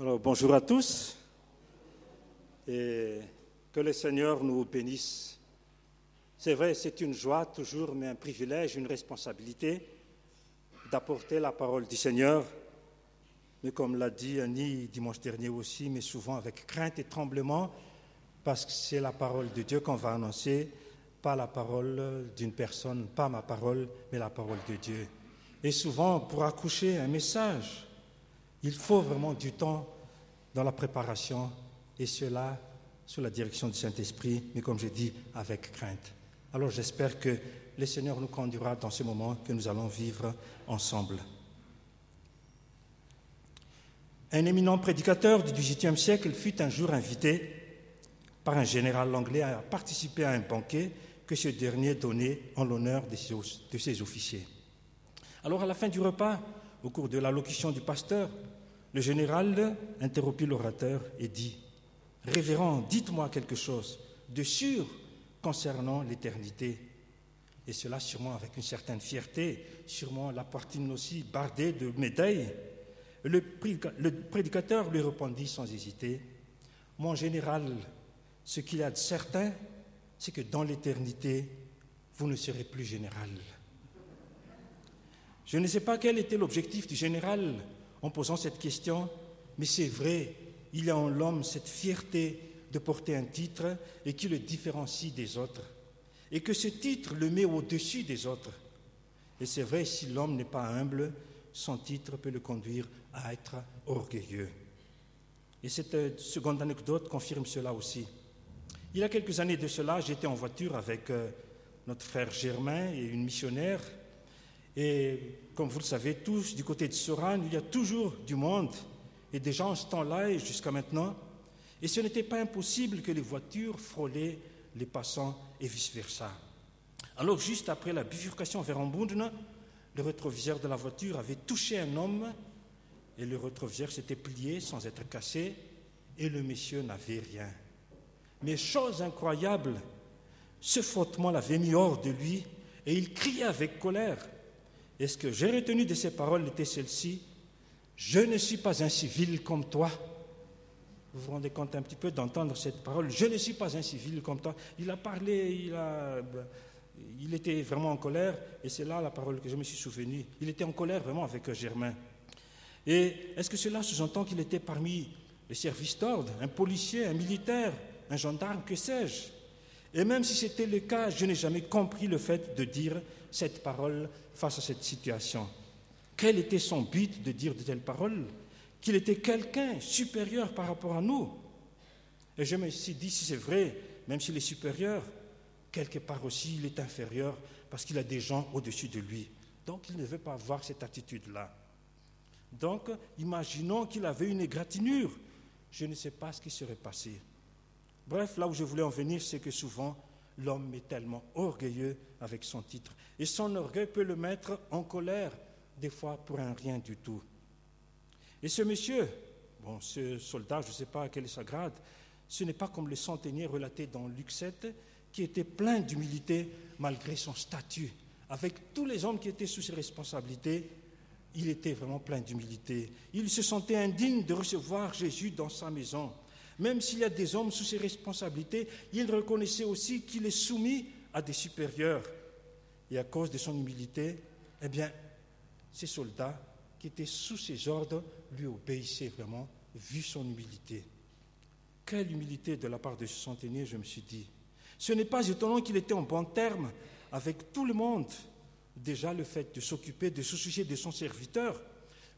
Alors, bonjour à tous et que le Seigneur nous bénisse. C'est vrai, c'est une joie toujours, mais un privilège, une responsabilité d'apporter la parole du Seigneur. Mais comme l'a dit Annie dimanche dernier aussi, mais souvent avec crainte et tremblement, parce que c'est la parole de Dieu qu'on va annoncer, pas la parole d'une personne, pas ma parole, mais la parole de Dieu. Et souvent, pour accoucher un message, il faut vraiment du temps dans la préparation, et cela sous la direction du Saint-Esprit, mais comme je dis, avec crainte. Alors j'espère que le Seigneur nous conduira dans ce moment que nous allons vivre ensemble. Un éminent prédicateur du XVIIIe siècle fut un jour invité par un général anglais à participer à un banquet que ce dernier donnait en l'honneur de ses officiers. Alors à la fin du repas, au cours de l'allocution du pasteur, le général interrompit l'orateur et dit Révérend, dites-moi quelque chose de sûr concernant l'éternité. Et cela sûrement avec une certaine fierté, sûrement la poitrine aussi bardée de médailles. Le prédicateur lui répondit sans hésiter Mon général, ce qu'il y a de certain, c'est que dans l'éternité, vous ne serez plus général. Je ne sais pas quel était l'objectif du général en posant cette question, mais c'est vrai, il y a en l'homme cette fierté de porter un titre et qui le différencie des autres, et que ce titre le met au-dessus des autres. Et c'est vrai, si l'homme n'est pas humble, son titre peut le conduire à être orgueilleux. Et cette euh, seconde anecdote confirme cela aussi. Il y a quelques années de cela, j'étais en voiture avec euh, notre frère Germain et une missionnaire et comme vous le savez tous, du côté de Soran, il y a toujours du monde et des gens en ce temps-là et jusqu'à maintenant. Et ce n'était pas impossible que les voitures frôlaient les passants et vice-versa. Alors, juste après la bifurcation vers Ambundna, le rétroviseur de la voiture avait touché un homme et le rétroviseur s'était plié sans être cassé et le monsieur n'avait rien. Mais chose incroyable, ce frottement l'avait mis hors de lui et il criait avec colère. Et ce que j'ai retenu de ces paroles était celle-ci Je ne suis pas un civil comme toi. Vous vous rendez compte un petit peu d'entendre cette parole Je ne suis pas un civil comme toi. Il a parlé, il, était vraiment en colère, et c'est là la parole que je me suis souvenu. Il était en colère vraiment avec Germain. Et est-ce que cela sous-entend qu'il était parmi les services d'ordre, un policier, un militaire, un gendarme, que sais-je? Et même si c'était le cas, je n'ai jamais compris le fait de dire cette parole face à cette situation. Quel était son but de dire de telles paroles? Qu'il était quelqu'un supérieur par rapport à nous. Et je me suis dit, si c'est vrai, même s'il est supérieur, quelque part aussi il est inférieur parce qu'il a des gens au-dessus de lui. Donc il ne veut pas avoir cette attitude-là. Donc imaginons qu'il avait une égratignure. Je ne sais pas ce qui serait passé. Bref, là où je voulais en venir, c'est que souvent, l'homme est tellement orgueilleux avec son titre. Et son orgueil peut le mettre en colère, des fois pour un rien du tout. Et ce monsieur, bon, ce soldat, je ne sais pas quel est sa grade, ce n'est pas comme le centenier relaté dans Luc 7, qui était plein d'humilité malgré son statut. Avec tous les hommes qui étaient sous ses responsabilités, il était vraiment plein d'humilité. Il se sentait indigne de recevoir Jésus dans sa maison. Même s'il y a des hommes sous ses responsabilités, il reconnaissait aussi qu'il est soumis à des supérieurs. Et à cause de son humilité, eh bien, ces soldats qui étaient sous ses ordres lui obéissaient vraiment, vu son humilité. Quelle humilité de la part de ce centenier, je me suis dit. Ce n'est pas étonnant qu'il était en bon terme avec tout le monde. Déjà, le fait de s'occuper, de se soucier de son serviteur.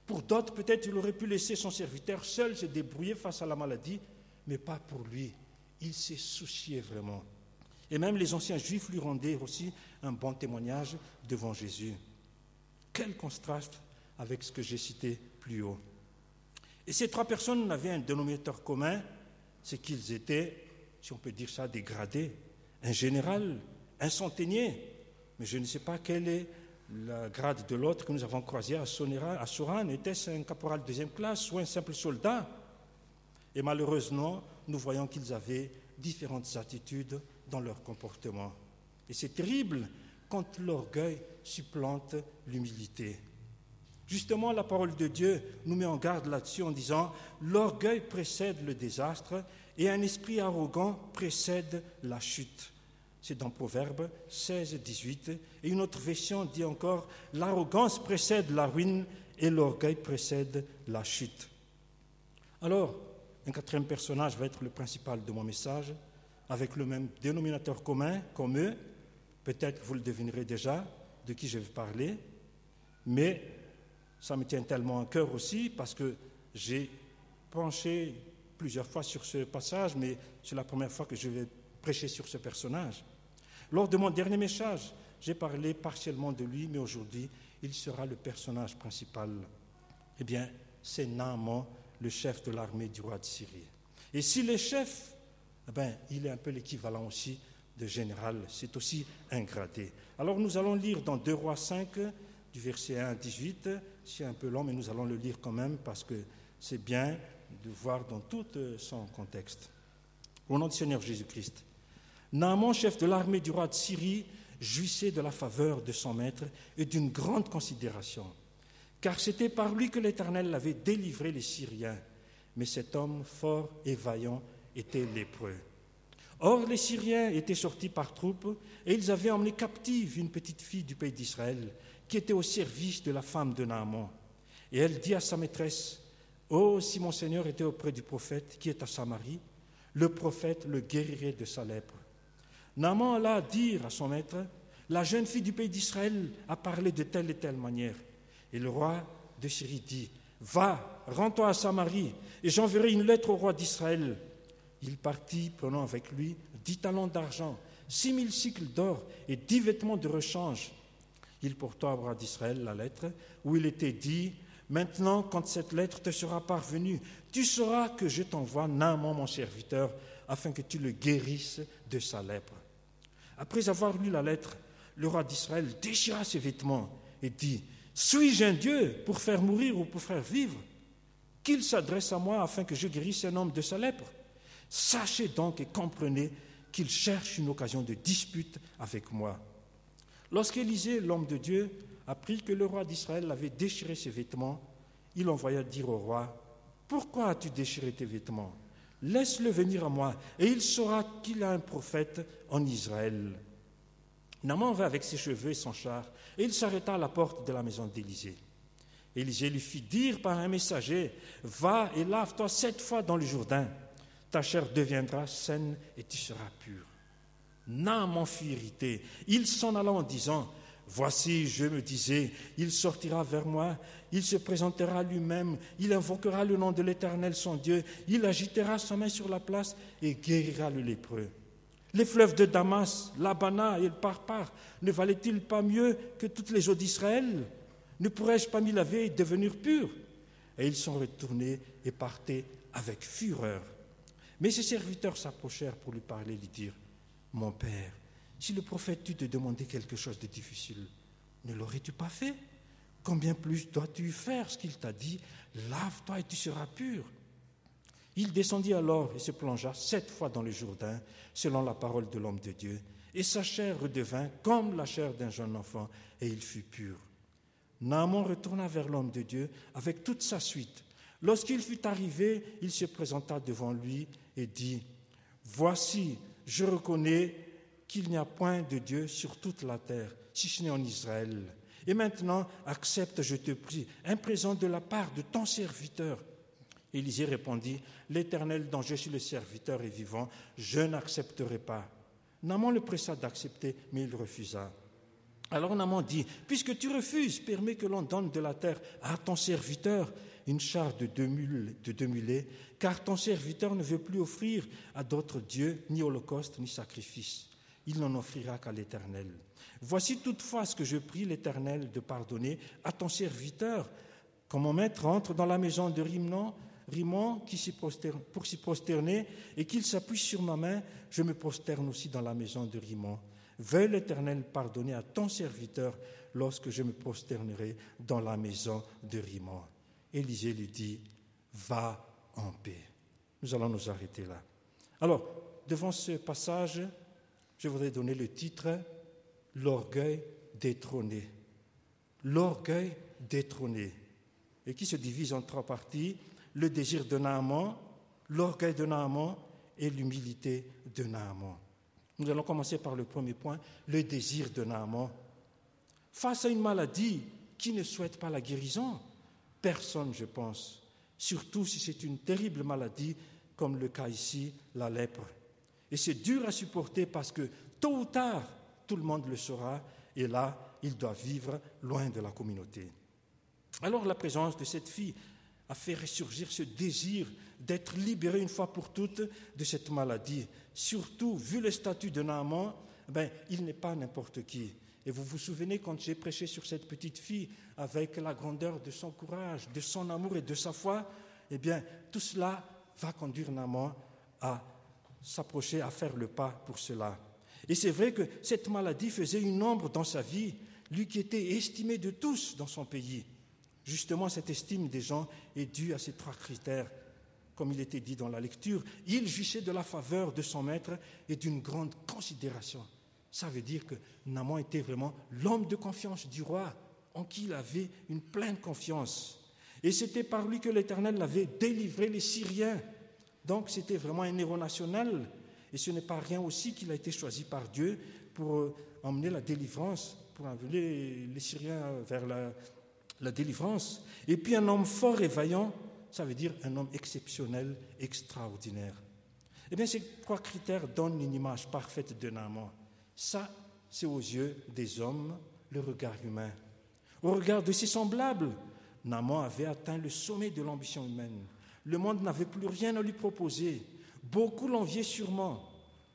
Pour d'autres, peut-être il aurait pu laisser son serviteur seul se débrouiller face à la maladie, mais pas pour lui. Il s'est soucié vraiment. Et même les anciens juifs lui rendaient aussi un bon témoignage devant Jésus. Quel contraste avec ce que j'ai cité plus haut. Et ces trois personnes avaient un dénominateur commun, c'est qu'ils étaient, si on peut dire ça, dégradés. Un général, un centenier, mais je ne sais pas quel est le grade de l'autre que nous avons croisé à Soran. Était-ce un caporal de deuxième classe ou un simple soldat? Et malheureusement, nous voyons qu'ils avaient différentes attitudes dans leur comportement. Et c'est terrible quand l'orgueil supplante l'humilité. Justement, la parole de Dieu nous met en garde là-dessus en disant L'orgueil précède le désastre et un esprit arrogant précède la chute. C'est dans Proverbe 16, 18. Et une autre version dit encore L'arrogance précède la ruine et l'orgueil précède la chute. Alors, un quatrième personnage va être le principal de mon message, avec le même dénominateur commun comme eux. Peut-être vous le devinerez déjà de qui je vais parler, mais ça me tient tellement à cœur aussi parce que j'ai penché plusieurs fois sur ce passage, mais c'est la première fois que je vais prêcher sur ce personnage. Lors de mon dernier message, j'ai parlé partiellement de lui, mais aujourd'hui, il sera le personnage principal. Eh bien, c'est Naaman, le chef de l'armée du roi de Syrie. Et s'il est chef, eh bien, il est un peu l'équivalent aussi de général, c'est aussi un gradé. Alors nous allons lire dans 2 Rois 5, du verset 1 à 18. C'est un peu long, mais nous allons le lire quand même parce que c'est bien de voir dans tout euh, son contexte. Au nom du Seigneur Jésus-Christ. Naaman, chef de l'armée du roi de Syrie, jouissait de la faveur de son maître et d'une grande considération, car c'était par lui que l'Éternel avait délivré les Syriens. Mais cet homme fort et vaillant était lépreux. Or, les Syriens étaient sortis par troupes et ils avaient emmené captive une petite fille du pays d'Israël qui était au service de la femme de Naaman. Et elle dit à sa maîtresse, Oh, si mon Seigneur était auprès du prophète qui est à Samarie, le prophète le guérirait de sa lèpre. Naaman alla dire à son maître, La jeune fille du pays d'Israël a parlé de telle et telle manière. Et le roi de Syrie dit, Va, rends-toi à Samarie, et j'enverrai une lettre au roi d'Israël. Il partit, prenant avec lui dix talents d'argent, six mille cycles d'or et dix vêtements de rechange il porta au roi d'Israël la lettre où il était dit Maintenant, quand cette lettre te sera parvenue, tu sauras que je t'envoie Naaman, mon serviteur, afin que tu le guérisses de sa lèpre. Après avoir lu la lettre, le roi d'Israël déchira ses vêtements et dit Suis-je un Dieu pour faire mourir ou pour faire vivre? Qu'il s'adresse à moi afin que je guérisse un homme de sa lèpre Sachez donc et comprenez qu'il cherche une occasion de dispute avec moi. Lorsqu'Élisée, l'homme de Dieu, apprit que le roi d'Israël avait déchiré ses vêtements, il envoya dire au roi, Pourquoi as-tu déchiré tes vêtements? Laisse-le venir à moi, et il saura qu'il a un prophète en Israël. Naman va avec ses cheveux et son char, et il s'arrêta à la porte de la maison d'Élisée. Élisée lui fit dire par un messager, Va et lave-toi sept fois dans le Jourdain, ta chair deviendra saine et tu seras pur. Naaman fut irrité. Il s'en alla en disant, Voici, je me disais, il sortira vers moi, il se présentera lui-même, il invoquera le nom de l'Éternel son Dieu, il agitera sa main sur la place et guérira le lépreux. Les fleuves de Damas, l'Abana et le Parpar ne valaient-ils pas mieux que toutes les eaux d'Israël? Ne pourrais-je pas m'y laver et devenir pur? Et ils sont retournés et partaient avec fureur. Mais ses serviteurs s'approchèrent pour lui parler, lui dire mon Père, si le prophète tu te demandait quelque chose de difficile, ne l'aurais-tu pas fait? Combien plus dois-tu faire ce qu'il t'a dit? Lave-toi et tu seras pur. Il descendit alors et se plongea sept fois dans le Jourdain, selon la parole de l'homme de Dieu, et sa chair redevint comme la chair d'un jeune enfant, et il fut pur. Naaman retourna vers l'homme de Dieu avec toute sa suite. Lorsqu'il fut arrivé, il se présenta devant lui et dit, Voici, je reconnais qu'il n'y a point de Dieu sur toute la terre, si ce n'est en Israël. Et maintenant, accepte, je te prie, un présent de la part de ton serviteur. Élisée répondit, L'Éternel dont je suis le serviteur est vivant, je n'accepterai pas. Naman le pressa d'accepter, mais il refusa. Alors Naman dit, Puisque tu refuses, permets que l'on donne de la terre à ton serviteur une charge de deux, mulets, car ton serviteur ne veut plus offrir à d'autres dieux ni holocauste ni sacrifice. Il n'en offrira qu'à l'Éternel. Voici toutefois ce que je prie l'Éternel de pardonner à ton serviteur. Quand mon maître entre dans la maison de Rimon, Rimon qui pour s'y prosterner et qu'il s'appuie sur ma main, je me prosterne aussi dans la maison de Rimon. Veuille l'Éternel pardonner à ton serviteur lorsque je me prosternerai dans la maison de Rimon. Élisée lui dit, va en paix. Nous allons nous arrêter là. Alors, devant ce passage, je voudrais donner le titre L'orgueil détrôné. L'orgueil détrôné. et qui se divise en trois parties, le désir de Naaman, l'orgueil de Naaman et l'humilité de Naaman. Nous allons commencer par le premier point, le désir de Naaman. Face à une maladie, qui ne souhaite pas la guérison Personne, je pense, surtout si c'est une terrible maladie comme le cas ici, la lèpre. Et c'est dur à supporter parce que tôt ou tard, tout le monde le saura, et là, il doit vivre loin de la communauté. Alors la présence de cette fille a fait ressurgir ce désir d'être libéré une fois pour toutes de cette maladie. Surtout, vu le statut de Naaman, ben, il n'est pas n'importe qui. Et vous vous souvenez quand j'ai prêché sur cette petite fille avec la grandeur de son courage, de son amour et de sa foi, eh bien, tout cela va conduire Naaman à s'approcher, à faire le pas pour cela. Et c'est vrai que cette maladie faisait une ombre dans sa vie, lui qui était estimé de tous dans son pays. Justement, cette estime des gens est due à ces trois critères. Comme il était dit dans la lecture, il jouissait de la faveur de son maître et d'une grande considération. Ça veut dire que Naman était vraiment l'homme de confiance du roi, en qui il avait une pleine confiance. Et c'était par lui que l'Éternel avait délivré les Syriens. Donc c'était vraiment un héros national. Et ce n'est pas rien aussi qu'il a été choisi par Dieu pour euh, emmener la délivrance, pour emmener les Syriens vers la, la délivrance. Et puis un homme fort et vaillant, ça veut dire un homme exceptionnel, extraordinaire. Eh bien, ces trois critères donnent une image parfaite de Naaman. Ça, c'est aux yeux des hommes le regard humain. Au regard de ses semblables, Naaman avait atteint le sommet de l'ambition humaine. Le monde n'avait plus rien à lui proposer. Beaucoup l'enviaient sûrement.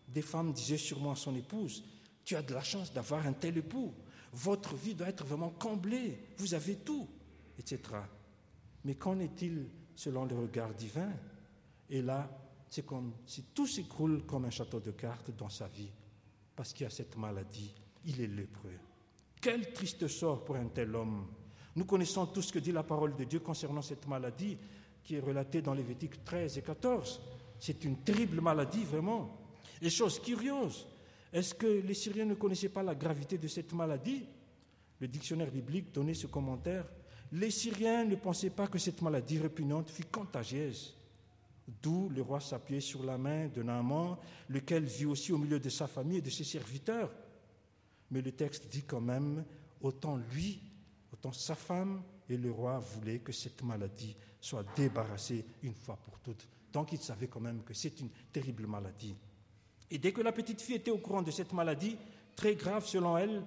Des femmes disaient sûrement à son épouse, tu as de la chance d'avoir un tel époux. Votre vie doit être vraiment comblée. Vous avez tout, etc. Mais qu'en est-il selon le regard divin? Et là, c'est comme si tout s'écroule comme un château de cartes dans sa vie parce qu'il a cette maladie, il est lépreux. Quel triste sort pour un tel homme. Nous connaissons tout ce que dit la parole de Dieu concernant cette maladie qui est relatée dans Lévitique 13 et 14. C'est une terrible maladie, vraiment. Et chose curieuse, est-ce que les Syriens ne connaissaient pas la gravité de cette maladie? Le dictionnaire biblique donnait ce commentaire. Les Syriens ne pensaient pas que cette maladie répugnante fût contagieuse. D'où le roi s'appuyait sur la main de Naaman, lequel vit aussi au milieu de sa famille et de ses serviteurs. Mais le texte dit quand même, autant lui, autant sa femme et le roi voulaient que cette maladie soit débarrassée une fois pour toutes. Donc il savait quand même que c'est une terrible maladie. Et dès que la petite fille était au courant de cette maladie, très grave selon elle,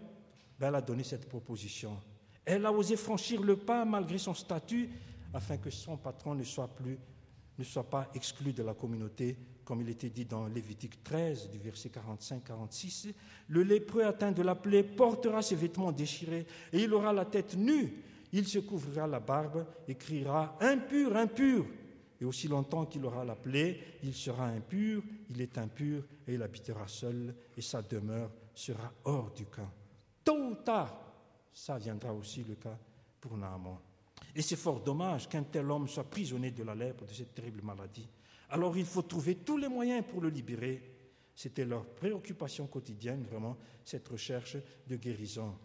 ben, elle a donné cette proposition. Elle a osé franchir le pas malgré son statut afin que son patron ne soit plus ne soit pas exclu de la communauté, comme il était dit dans Lévitique 13, du verset 45-46. Le lépreux atteint de la plaie portera ses vêtements déchirés et il aura la tête nue. Il se couvrira la barbe et criera Impur, impur Et aussi longtemps qu'il aura la plaie, il sera impur, il est impur et il habitera seul et sa demeure sera hors du camp. Tôt ou tard, ça viendra aussi le cas pour Naaman. Et c'est fort dommage qu'un tel homme soit prisonnier de la lèpre, de cette terrible maladie. Alors il faut trouver tous les moyens pour le libérer. C'était leur préoccupation quotidienne, vraiment, cette recherche de guérison.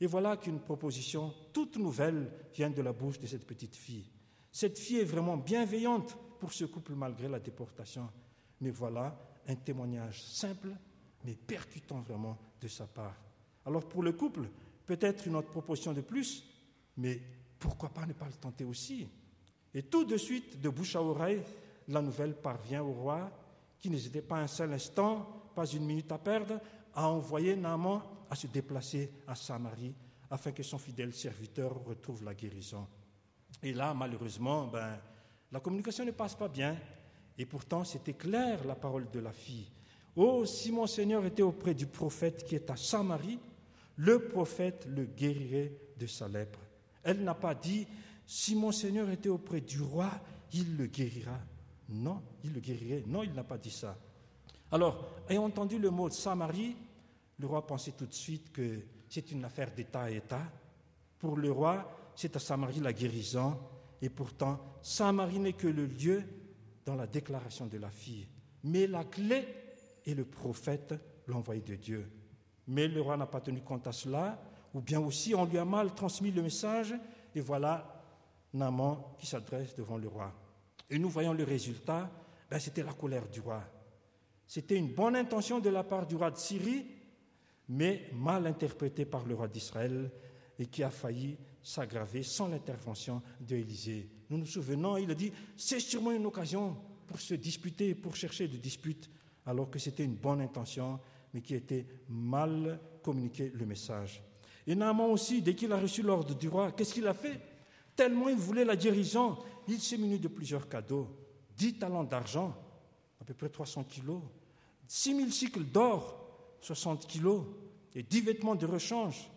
Et voilà qu'une proposition toute nouvelle vient de la bouche de cette petite fille. Cette fille est vraiment bienveillante pour ce couple malgré la déportation. Mais voilà un témoignage simple, mais percutant vraiment de sa part. Alors pour le couple, peut-être une autre proposition de plus, mais pourquoi pas ne pas le tenter aussi? Et tout de suite, de bouche à oreille, la nouvelle parvient au roi, qui n'hésitait pas un seul instant, pas une minute à perdre, à envoyer Naaman à se déplacer à Samarie afin que son fidèle serviteur retrouve la guérison. Et là, malheureusement, ben, la communication ne passe pas bien. Et pourtant, c'était clair la parole de la fille. Oh, si mon Seigneur était auprès du prophète qui est à Samarie, le prophète le guérirait de sa lèpre. Elle n'a pas dit, si mon Seigneur était auprès du roi, il le guérira. Non, il le guérirait. Non, il n'a pas dit ça. Alors, ayant entendu le mot Samarie, le roi pensait tout de suite que c'est une affaire d'État à État. Pour le roi, c'est à Samarie la guérison. Et pourtant, Samarie n'est que le lieu dans la déclaration de la fille. Mais la clé est le prophète, l'envoyé de Dieu. Mais le roi n'a pas tenu compte à cela ou bien aussi on lui a mal transmis le message, et voilà, Naaman qui s'adresse devant le roi. Et nous voyons le résultat, ben, c'était la colère du roi. C'était une bonne intention de la part du roi de Syrie, mais mal interprétée par le roi d'Israël et qui a failli s'aggraver sans l'intervention d'Élisée. Nous nous souvenons, il a dit, c'est sûrement une occasion pour se disputer, pour chercher des disputes, alors que c'était une bonne intention, mais qui était mal communiqué le message. Et Naaman aussi, dès qu'il a reçu l'ordre du roi, qu'est-ce qu'il a fait? Tellement il voulait la guérison, il s'est muni de plusieurs cadeaux. Dix talents d'argent, à peu près 300 kilos, six mille cycles d'or, 60 kilos, et dix vêtements de rechange.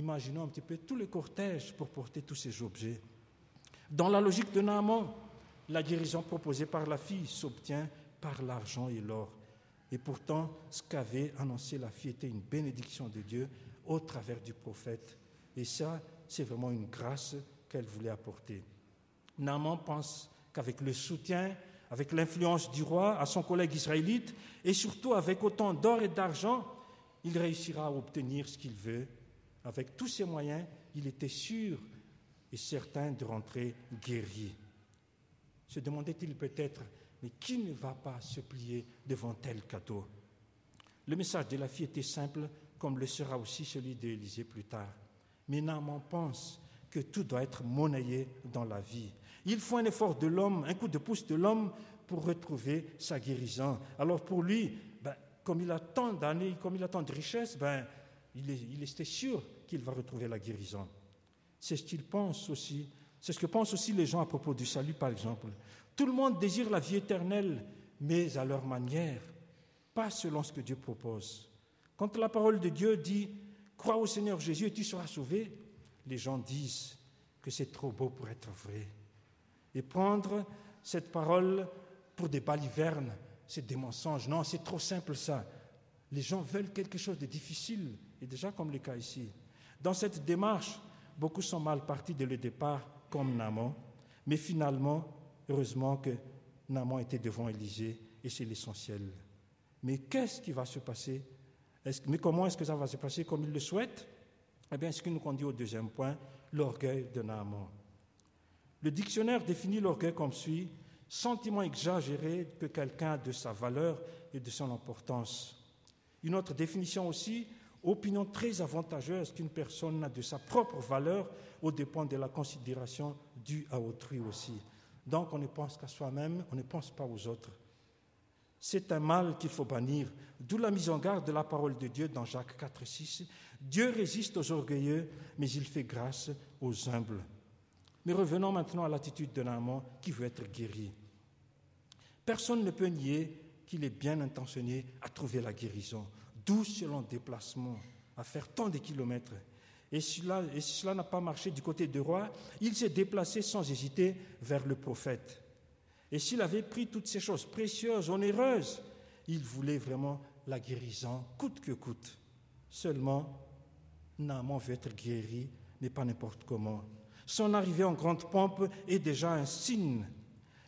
Imaginons un petit peu tous les cortèges pour porter tous ces objets. Dans la logique de Naaman, la guérison proposée par la fille s'obtient par l'argent et l'or. Et pourtant, ce qu'avait annoncé la fille était une bénédiction de Dieu au travers du prophète. Et ça, c'est vraiment une grâce qu'elle voulait apporter. Naaman pense qu'avec le soutien, avec l'influence du roi à son collègue israélite, et surtout avec autant d'or et d'argent, il réussira à obtenir ce qu'il veut. Avec tous ses moyens, il était sûr et certain de rentrer guéri. Se demandait-il peut-être, mais qui ne va pas se plier devant tel cadeau? Le message de la fille était simple, comme le sera aussi celui d'Élisée plus tard. Mais Naaman pense que tout doit être monnayé dans la vie. Il faut un effort de l'homme, un coup de pouce de l'homme pour retrouver sa guérison. Alors pour lui, ben, comme il a tant d'années, comme il a tant de richesses, ben, il, il était sûr qu'il va retrouver la guérison. C'est ce qu'il pense aussi. C'est ce que pensent aussi les gens à propos du salut, par exemple. Tout le monde désire la vie éternelle, mais à leur manière, pas selon ce que Dieu propose. Quand la parole de Dieu dit Crois au Seigneur Jésus et tu seras sauvé, les gens disent que c'est trop beau pour être vrai. Et prendre cette parole pour des balivernes, c'est des mensonges. Non, c'est trop simple ça. Les gens veulent quelque chose de difficile, et déjà comme le cas ici. Dans cette démarche, beaucoup sont mal partis dès le départ, comme Naman, mais finalement, heureusement que Naman était devant Élisée, et c'est l'essentiel. Mais qu'est-ce qui va se passer? Mais comment est-ce que ça va se passer comme il le souhaite? Eh bien, ce qui nous conduit au deuxième point, l'orgueil de Naaman. Le dictionnaire définit l'orgueil comme suit sentiment exagéré que quelqu'un a de sa valeur et de son importance. Une autre définition aussi, opinion très avantageuse qu'une personne a de sa propre valeur au dépend de la considération due à autrui aussi. Donc on ne pense qu'à soi-même, on ne pense pas aux autres. C'est un mal qu'il faut bannir, d'où la mise en garde de la parole de Dieu dans Jacques 4, 6. Dieu résiste aux orgueilleux, mais il fait grâce aux humbles. Mais revenons maintenant à l'attitude d'un amant qui veut être guéri. Personne ne peut nier qu'il est bien intentionné à trouver la guérison, d'où ce long déplacement, à faire tant de kilomètres. Et si cela n'a pas marché du côté du roi, il s'est déplacé sans hésiter vers le prophète. Et s'il avait pris toutes ces choses précieuses, onéreuses, il voulait vraiment la guérison, coûte que coûte. Seulement, Naaman veut être guéri, mais pas n'importe comment. Son arrivée en grande pompe est déjà un signe.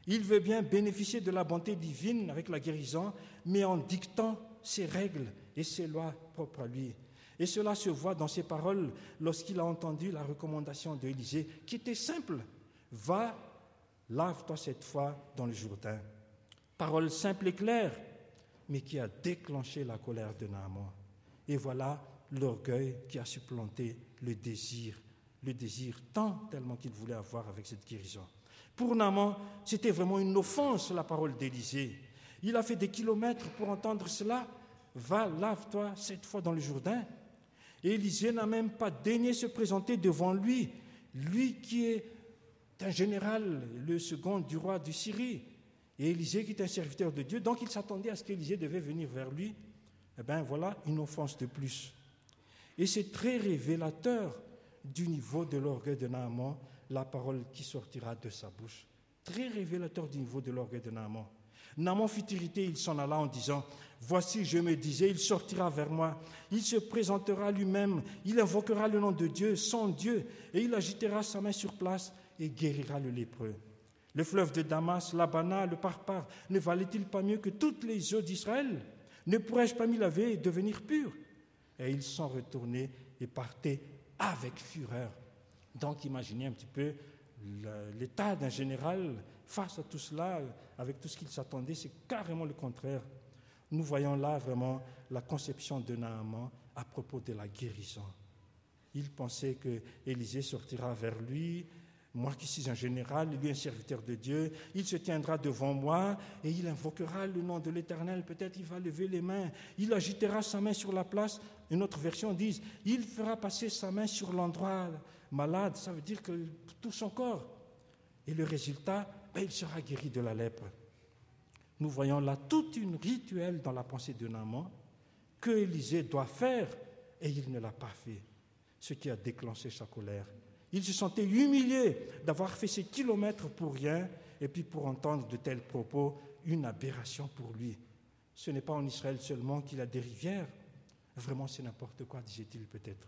Il veut bien bénéficier de la bonté divine avec la guérison, mais en dictant ses règles et ses lois propres à lui. Et cela se voit dans ses paroles lorsqu'il a entendu la recommandation d'Élisée, qui était simple. Va Lave-toi cette fois dans le Jourdain. Parole simple et claire, mais qui a déclenché la colère de Naaman. Et voilà l'orgueil qui a supplanté le désir, le désir tant tellement qu'il voulait avoir avec cette guérison. Pour Naaman, c'était vraiment une offense la parole d'Élisée. Il a fait des kilomètres pour entendre cela. Va, lave-toi cette fois dans le Jourdain. Et Élisée n'a même pas daigné se présenter devant lui, lui qui est un général, le second du roi de Syrie, et Élisée qui est un serviteur de Dieu, donc il s'attendait à ce qu'Élisée devait venir vers lui. Eh bien voilà une offense de plus. Et c'est très révélateur du niveau de l'orgueil de Naaman, la parole qui sortira de sa bouche. Très révélateur du niveau de l'orgueil de Naaman. Naaman fut irrité, il s'en alla en disant, Voici, je me disais, il sortira vers moi, il se présentera lui-même, il invoquera le nom de Dieu, son Dieu, et il agitera sa main sur place et guérira le lépreux. Le fleuve de Damas, l'Abana, le Parpar, ne valait-il pas mieux que toutes les eaux d'Israël? Ne pourrais-je pas m'y laver et devenir pur Et ils sont retournés et partaient avec fureur. Donc imaginez un petit peu l'état d'un général face à tout cela, avec tout ce qu'il s'attendait, c'est carrément le contraire. Nous voyons là vraiment la conception de Naaman à propos de la guérison. Il pensait que Élisée sortira vers lui, moi qui suis un général, lui un serviteur de Dieu, il se tiendra devant moi et il invoquera le nom de l'Éternel. Peut-être il va lever les mains, il agitera sa main sur la place. Une autre version dit, il fera passer sa main sur l'endroit malade, ça veut dire que tout son corps. Et le résultat, ben, il sera guéri de la lèpre. Nous voyons là toute une rituelle dans la pensée de Naaman que Élisée doit faire et il ne l'a pas fait, ce qui a déclenché sa colère. Il se sentait humilié d'avoir fait ces kilomètres pour rien et puis pour entendre de tels propos, une aberration pour lui. Ce n'est pas en Israël seulement qu'il a des rivières. Vraiment, c'est n'importe quoi, disait-il peut-être.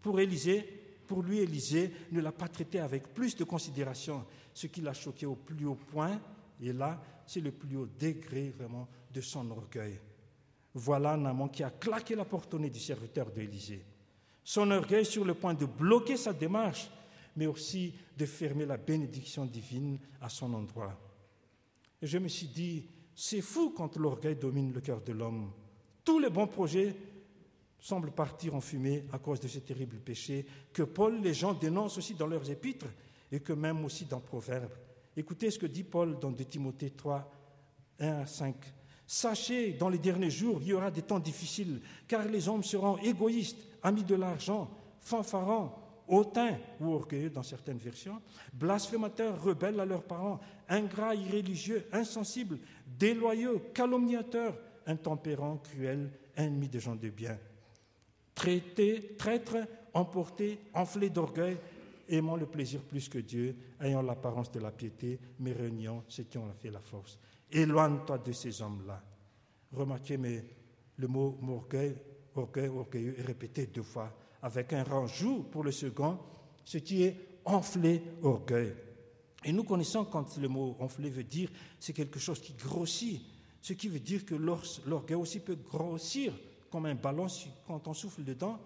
Pour Élisée, pour lui, Élisée ne l'a pas traité avec plus de considération, ce qui l'a choqué au plus haut point. Et là, c'est le plus haut degré vraiment de son orgueil. Voilà Naaman qui a claqué la porte au nez du serviteur d'Élisée. Son orgueil sur le point de bloquer sa démarche, mais aussi de fermer la bénédiction divine à son endroit. Et je me suis dit, c'est fou quand l'orgueil domine le cœur de l'homme. Tous les bons projets semblent partir en fumée à cause de ce terrible péché que Paul, les gens dénoncent aussi dans leurs épîtres et que même aussi dans Proverbes. Écoutez ce que dit Paul dans 2 Timothée 3, 1 à 5. Sachez, dans les derniers jours, il y aura des temps difficiles, car les hommes seront égoïstes, amis de l'argent, fanfarons, hautains ou orgueilleux dans certaines versions, blasphémateurs, rebelles à leurs parents, ingrats, irréligieux, insensibles, déloyaux, calomniateurs, intempérants, cruels, ennemis des gens de bien, traités, traîtres, emportés, enflés d'orgueil, aimant le plaisir plus que Dieu, ayant l'apparence de la piété, mais reniant ceux qui ont fait la force. Éloigne-toi de ces hommes-là. Remarquez, mais le mot orgueil orgueil, orgueilleux est répété deux fois, avec un rajout pour le second, ce qui est enflé orgueil. Et nous connaissons quand le mot enflé veut dire c'est quelque chose qui grossit, ce qui veut dire que l'orgueil aussi peut grossir comme un ballon quand on souffle dedans.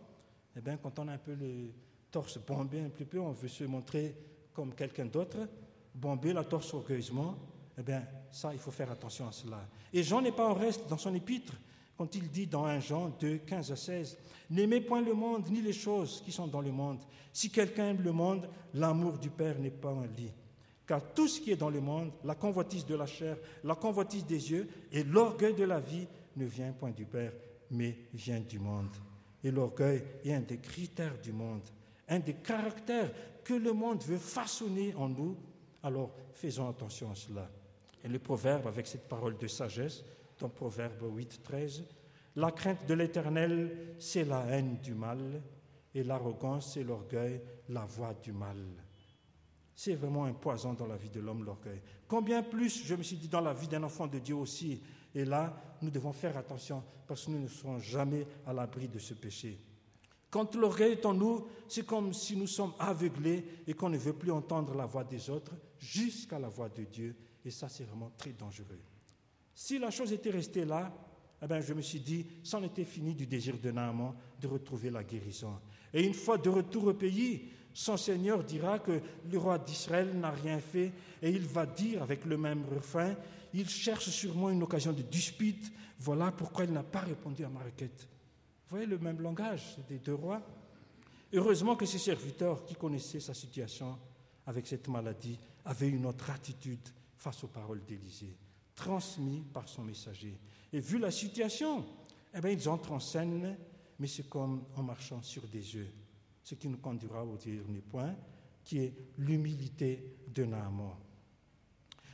Eh bien, quand on a un peu le torse bombé un peu, on veut se montrer comme quelqu'un d'autre, bomber la torse orgueilleusement, eh bien, ça, il faut faire attention à cela. Et Jean n'est pas en reste dans son épître quand il dit dans 1 Jean 2, 15 à 16, N'aimez point le monde ni les choses qui sont dans le monde. Si quelqu'un aime le monde, l'amour du Père n'est pas en lui. Car tout ce qui est dans le monde, la convoitise de la chair, la convoitise des yeux et l'orgueil de la vie ne vient point du Père, mais vient du monde. Et l'orgueil est un des critères du monde, un des caractères que le monde veut façonner en nous. Alors faisons attention à cela. Et le proverbe, avec cette parole de sagesse, dans Proverbe 8, 13. La crainte de l'Éternel, c'est la haine du mal, et l'arrogance, c'est l'orgueil, la voix du mal. C'est vraiment un poison dans la vie de l'homme, l'orgueil. Combien plus, je me suis dit, dans la vie d'un enfant de Dieu aussi. Et là, nous devons faire attention parce que nous ne serons jamais à l'abri de ce péché. Quand l'orgueil est en nous, c'est comme si nous sommes aveuglés et qu'on ne veut plus entendre la voix des autres jusqu'à la voix de Dieu. Et ça, c'est vraiment très dangereux. Si la chose était restée là, eh bien, je me suis dit, c'en était fini du désir de Naaman de retrouver la guérison. Et une fois de retour au pays, son Seigneur dira que le roi d'Israël n'a rien fait et il va dire avec le même refrain, il cherche sûrement une occasion de dispute, voilà pourquoi il n'a pas répondu à ma requête. Vous voyez le même langage des deux rois Heureusement que ses serviteurs qui connaissaient sa situation avec cette maladie avaient une autre attitude face aux paroles d'Élisée transmis par son messager. Et vu la situation, eh bien, ils entrent en scène, mais c'est comme en marchant sur des œufs. Ce qui nous conduira au dernier point, qui est l'humilité de Naaman.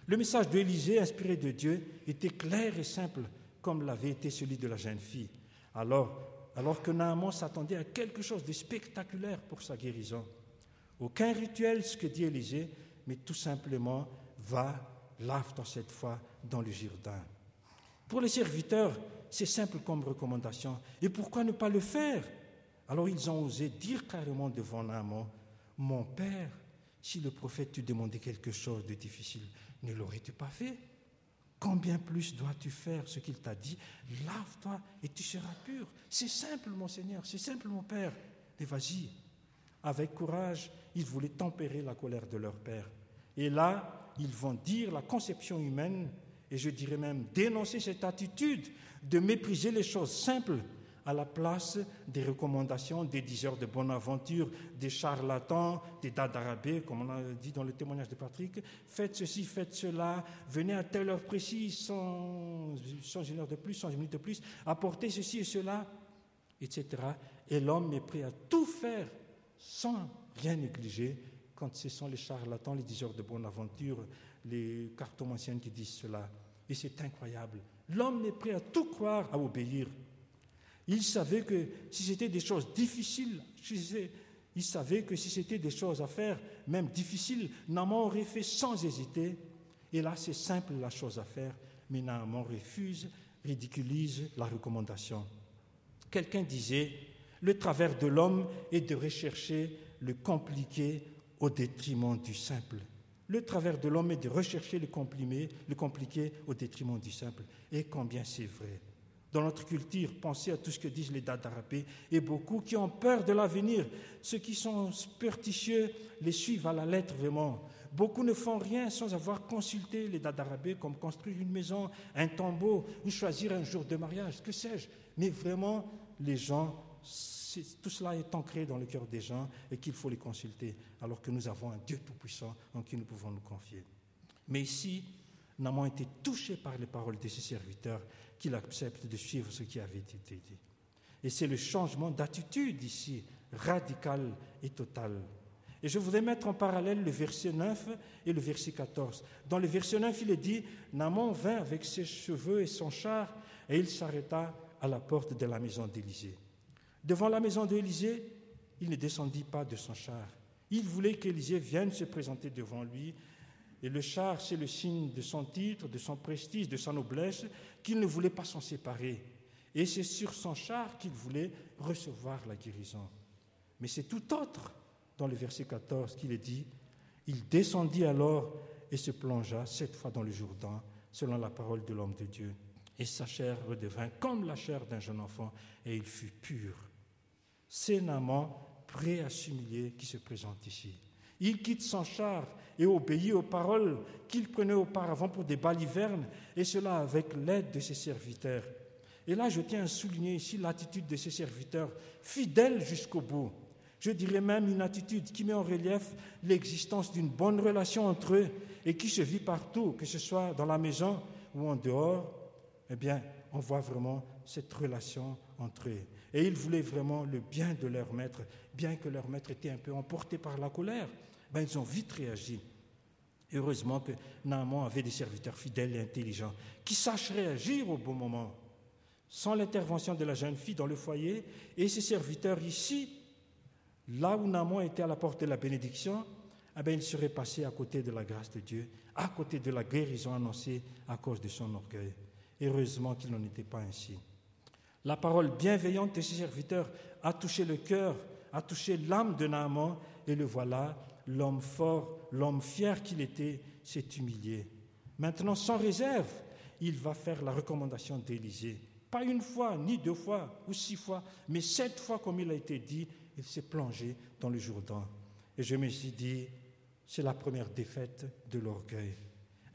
Le message d'Élisée, inspiré de Dieu, était clair et simple, comme l'avait été celui de la jeune fille. Alors, alors que Naaman s'attendait à quelque chose de spectaculaire pour sa guérison. Aucun rituel, ce que dit Élisée, mais tout simplement, va, lave-toi cette fois dans le Jourdain. Pour les serviteurs, c'est simple comme recommandation. Et pourquoi ne pas le faire? Alors ils ont osé dire carrément devant Naaman, mon père, si le prophète te demandait quelque chose de difficile, ne l'aurais-tu pas fait? Combien plus dois-tu faire ce qu'il t'a dit? Lave-toi et tu seras pur. C'est simple, mon Seigneur, c'est simple, mon Père. Mais vas-y. Avec courage, ils voulaient tempérer la colère de leur père. Et là, ils vont dire la conception humaine, et je dirais même dénoncer cette attitude de mépriser les choses simples à la place des recommandations des diseurs de bonne aventure, des charlatans, des dadarabés, comme on a dit dans le témoignage de Patrick. Faites ceci, faites cela, venez à telle heure précise, sans, sans une heure de plus, sans une minute de plus, apportez ceci et cela, etc. Et l'homme est prêt à tout faire sans rien négliger quand ce sont les charlatans, les diseurs de bonne aventure, les cartomanciens qui disent cela. Et c'est incroyable. L'homme est prêt à tout croire, à obéir. Il savait que si c'était des choses difficiles, il savait que si c'était des choses à faire, même difficiles, Naaman aurait fait sans hésiter. Et là, c'est simple la chose à faire, mais Naaman refuse, ridiculise la recommandation. Quelqu'un disait, le travers de l'homme est de rechercher le compliqué au détriment du simple. Le travers de l'homme est de rechercher le compliqué, le compliqué au détriment du simple. Et combien c'est vrai. Dans notre culture, pensez à tout ce que disent les dadarabés et beaucoup qui ont peur de l'avenir. Ceux qui sont superstitieux les suivent à la lettre vraiment. Beaucoup ne font rien sans avoir consulté les dadarabés comme construire une maison, un tombeau ou choisir un jour de mariage, que sais-je. Mais vraiment, les gens, tout cela est ancré dans le cœur des gens et qu'il faut les consulter, alors que nous avons un Dieu tout-puissant en qui nous pouvons nous confier. Mais ici, Naman été touché par les paroles de ses serviteurs qu'il accepte de suivre ce qui avait été dit. Et c'est le changement d'attitude ici, radical et total. Et je voudrais mettre en parallèle le verset 9 et le verset 14. Dans le verset 9, il est dit, Naman vint avec ses cheveux et son char, et il s'arrêta à la porte de la maison d'Élysée. Devant la maison d'Élysée, il ne descendit pas de son char. Il voulait qu'Élysée vienne se présenter devant lui et le char, c'est le signe de son titre, de son prestige, de sa noblesse, qu'il ne voulait pas s'en séparer. Et c'est sur son char qu'il voulait recevoir la guérison. Mais c'est tout autre dans le verset 14 qu'il est dit Il descendit alors et se plongea sept fois dans le Jourdain, selon la parole de l'homme de Dieu. Et sa chair redevint comme la chair d'un jeune enfant, et il fut pur. Naman prêt à s'humilier qui se présente ici. Il quitte son char et obéit aux paroles qu'il prenait auparavant pour des balivernes, et cela avec l'aide de ses serviteurs. Et là, je tiens à souligner ici l'attitude de ses serviteurs, fidèles jusqu'au bout. Je dirais même une attitude qui met en relief l'existence d'une bonne relation entre eux et qui se vit partout, que ce soit dans la maison ou en dehors. Eh bien, on voit vraiment cette relation entre eux. Et ils voulaient vraiment le bien de leur maître, bien que leur maître était un peu emporté par la colère ben, ils ont vite réagi. Heureusement que Naaman avait des serviteurs fidèles et intelligents qui sachent réagir au bon moment. Sans l'intervention de la jeune fille dans le foyer et ses serviteurs ici, là où Naaman était à la porte de la bénédiction, eh ben, il serait à côté de la grâce de Dieu, à côté de la guérison annoncée à cause de son orgueil. Heureusement qu'il n'en était pas ainsi. La parole bienveillante de ses serviteurs a touché le cœur, a touché l'âme de Naaman, et le voilà, l'homme fort, l'homme fier qu'il était, s'est humilié. Maintenant, sans réserve, il va faire la recommandation d'Élisée. Pas une fois, ni deux fois, ou six fois, mais sept fois, comme il a été dit, il s'est plongé dans le Jourdain. Et je me suis dit, c'est la première défaite de l'orgueil.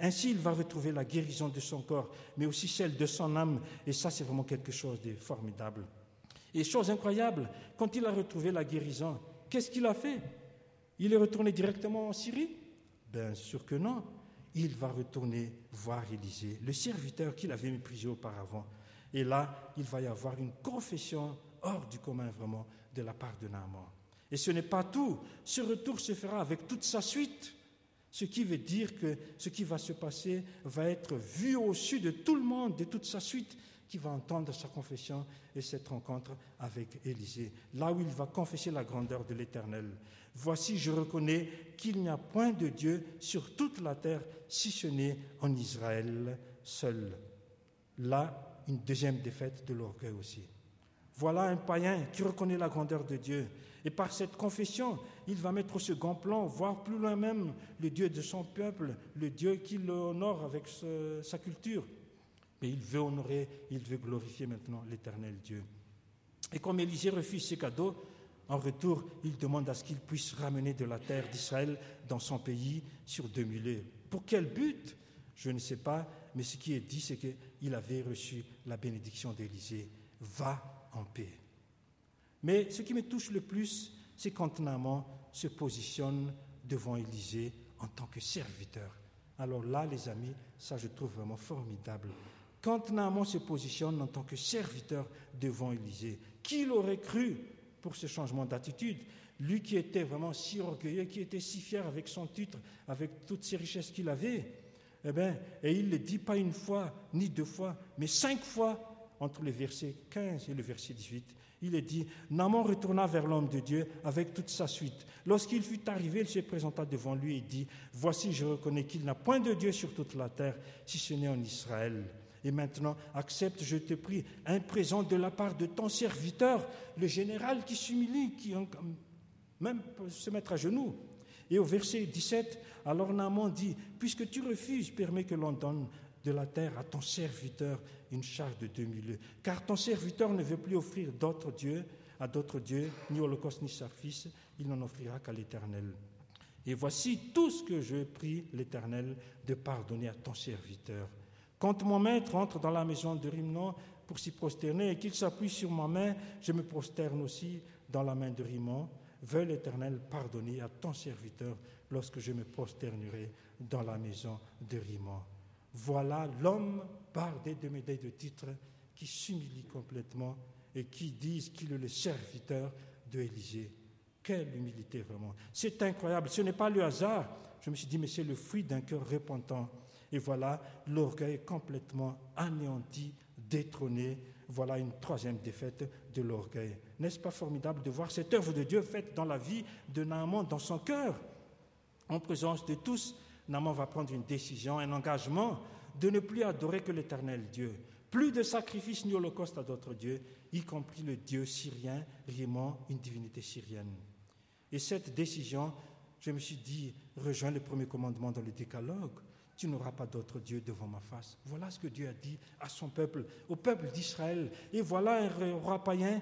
Ainsi, il va retrouver la guérison de son corps, mais aussi celle de son âme. Et ça, c'est vraiment quelque chose de formidable. Et chose incroyable, quand il a retrouvé la guérison, qu'est-ce qu'il a fait? Il est retourné directement en Syrie? Bien sûr que non. Il va retourner voir Élisée, le serviteur qu'il avait méprisé auparavant. Et là, il va y avoir une confession hors du commun vraiment de la part de Naaman. Et ce n'est pas tout. Ce retour se fera avec toute sa suite. Ce qui veut dire que ce qui va se passer va être vu au-dessus de tout le monde, de toute sa suite qui va entendre sa confession et cette rencontre avec Élisée, là où il va confesser la grandeur de l'Éternel. Voici, je reconnais qu'il n'y a point de Dieu sur toute la terre, si ce n'est en Israël seul. Là, une deuxième défaite de l'orgueil aussi. Voilà un païen qui reconnaît la grandeur de Dieu. Et par cette confession, il va mettre au second plan, voire plus loin même, le Dieu de son peuple, le Dieu qui l'honore avec sa culture. Mais il veut honorer, il veut glorifier maintenant l'éternel Dieu. Et comme Élisée refuse ses cadeaux, En retour, il demande à ce qu'il puisse ramener de la terre d'Israël dans son pays sur deux mulets. Pour quel but? Je ne sais pas, mais ce qui est dit, c'est qu'il avait reçu la bénédiction d'Élisée. Va en paix. Mais ce qui me touche le plus, c'est quand Naaman se positionne devant Élisée en tant que serviteur. Alors là, les amis, ça je trouve vraiment formidable. Quand Naaman se positionne en tant que serviteur devant Élisée, qui l'aurait cru pour ce changement d'attitude? Lui qui était vraiment si orgueilleux, qui était si fier avec son titre, avec toutes ces richesses qu'il avait. Eh bien, et il ne le dit pas une fois, ni deux fois, mais cinq fois entre le verset 15 et le verset 18. Il est dit, Naaman retourna vers l'homme de Dieu avec toute sa suite. Lorsqu'il fut arrivé, il se présenta devant lui et dit, Voici, je reconnais qu'il n'a point de Dieu sur toute la terre, si ce n'est en Israël. Et maintenant, accepte, je te prie, un présent de la part de ton serviteur, le général qui s'humilie, qui même peut se mettre à genoux. Et au verset 17, alors Naaman dit, Puisque tu refuses, permets que l'on donne de la terre à ton serviteur une charge de deux mille. Car ton serviteur ne veut plus offrir d'autres dieux, à d'autres dieux, ni holocauste ni sacrifice, il n'en offrira qu'à l'Éternel. Et voici tout ce que je prie l'Éternel de pardonner à ton serviteur. Quand mon maître entre dans la maison de Rimnon pour s'y prosterner et qu'il s'appuie sur ma main, je me prosterne aussi dans la main de Rimon. Veuille l'Éternel pardonner à ton serviteur lorsque je me prosternerai dans la maison de Rimon. Voilà l'homme bardé de médailles de titre qui s'humilie complètement et qui dit qu'il est le serviteur de Élisée. Quelle humilité vraiment. C'est incroyable. Ce n'est pas le hasard. Je me suis dit, mais c'est le fruit d'un cœur repentant. Et voilà l'orgueil complètement anéanti, détrôné. Voilà une troisième défaite de l'orgueil. N'est-ce pas formidable de voir cette œuvre de Dieu faite dans la vie de Naaman, dans son cœur, en présence de tous Naaman va prendre une décision, un engagement de ne plus adorer que l'éternel Dieu. Plus de sacrifices ni holocauste à d'autres dieux, y compris le dieu syrien, Rimon, une divinité syrienne. Et cette décision, je me suis dit, rejoint le premier commandement dans le décalogue. Tu n'auras pas d'autre Dieu devant ma face. Voilà ce que Dieu a dit à son peuple, au peuple d'Israël. Et voilà un roi païen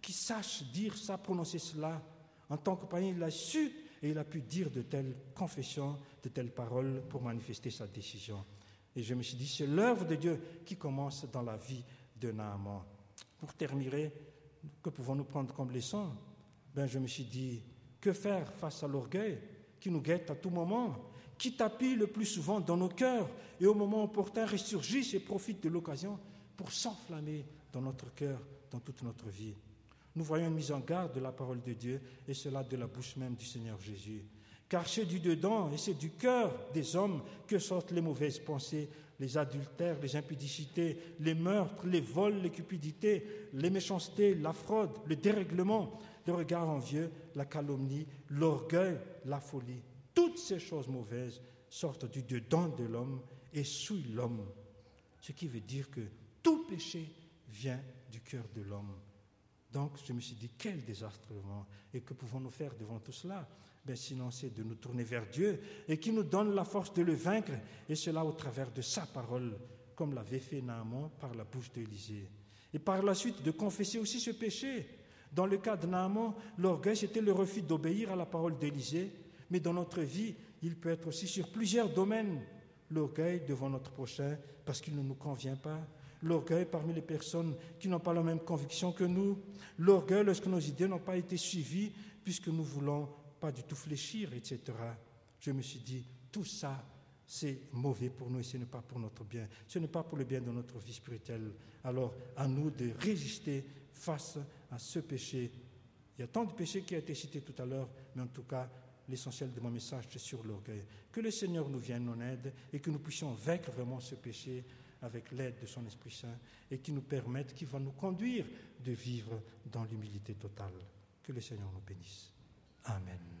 qui sache dire ça, prononcer cela. En tant que païen, il a su et il a pu dire de telles confessions, de telles paroles pour manifester sa décision. Et je me suis dit, c'est l'œuvre de Dieu qui commence dans la vie de Naaman. Pour terminer, que pouvons-nous prendre comme leçon? Ben, Je me suis dit, que faire face à l'orgueil qui nous guette à tout moment, qui tapit le plus souvent dans nos cœurs et au moment opportun ressurgit et profite de l'occasion pour s'enflammer dans notre cœur, dans toute notre vie? Nous voyons une mise en garde de la parole de Dieu, et cela de la bouche même du Seigneur Jésus. Car c'est du dedans et c'est du cœur des hommes que sortent les mauvaises pensées, les adultères, les impudicités, les meurtres, les vols, les cupidités, les méchancetés, la fraude, le dérèglement, le regard envieux, la calomnie, l'orgueil, la folie. Toutes ces choses mauvaises sortent du dedans de l'homme et souillent l'homme. Ce qui veut dire que tout péché vient du cœur de l'homme. Donc je me suis dit, quel désastre Et que pouvons-nous faire devant tout cela? Ben, Sinon, c'est de nous tourner vers Dieu et qui nous donne la force de le vaincre, et cela au travers de sa parole, comme l'avait fait Naaman par la bouche d'Élisée. Et par la suite, de confesser aussi ce péché. Dans le cas de Naaman, l'orgueil, c'était le refus d'obéir à la parole d'Élisée, mais dans notre vie, il peut être aussi sur plusieurs domaines. L'orgueil devant notre prochain parce qu'il ne nous convient pas, l'orgueil parmi les personnes qui n'ont pas la même conviction que nous, l'orgueil lorsque nos idées n'ont pas été suivies puisque nous voulons pas du tout fléchir, etc. Je me suis dit, tout ça, c'est mauvais pour nous et ce n'est pas pour notre bien. Ce n'est pas pour le bien de notre vie spirituelle. Alors, à nous de résister face à ce péché. Il y a tant de péchés qui ont été cités tout à l'heure, mais en tout cas, l'essentiel de mon message, c'est sur l'orgueil. Que le Seigneur nous vienne en aide et que nous puissions vaincre vraiment ce péché avec l'aide de son Esprit Saint et qui nous permette, qui va nous conduire de vivre dans l'humilité totale. Que le Seigneur nous bénisse. Amen.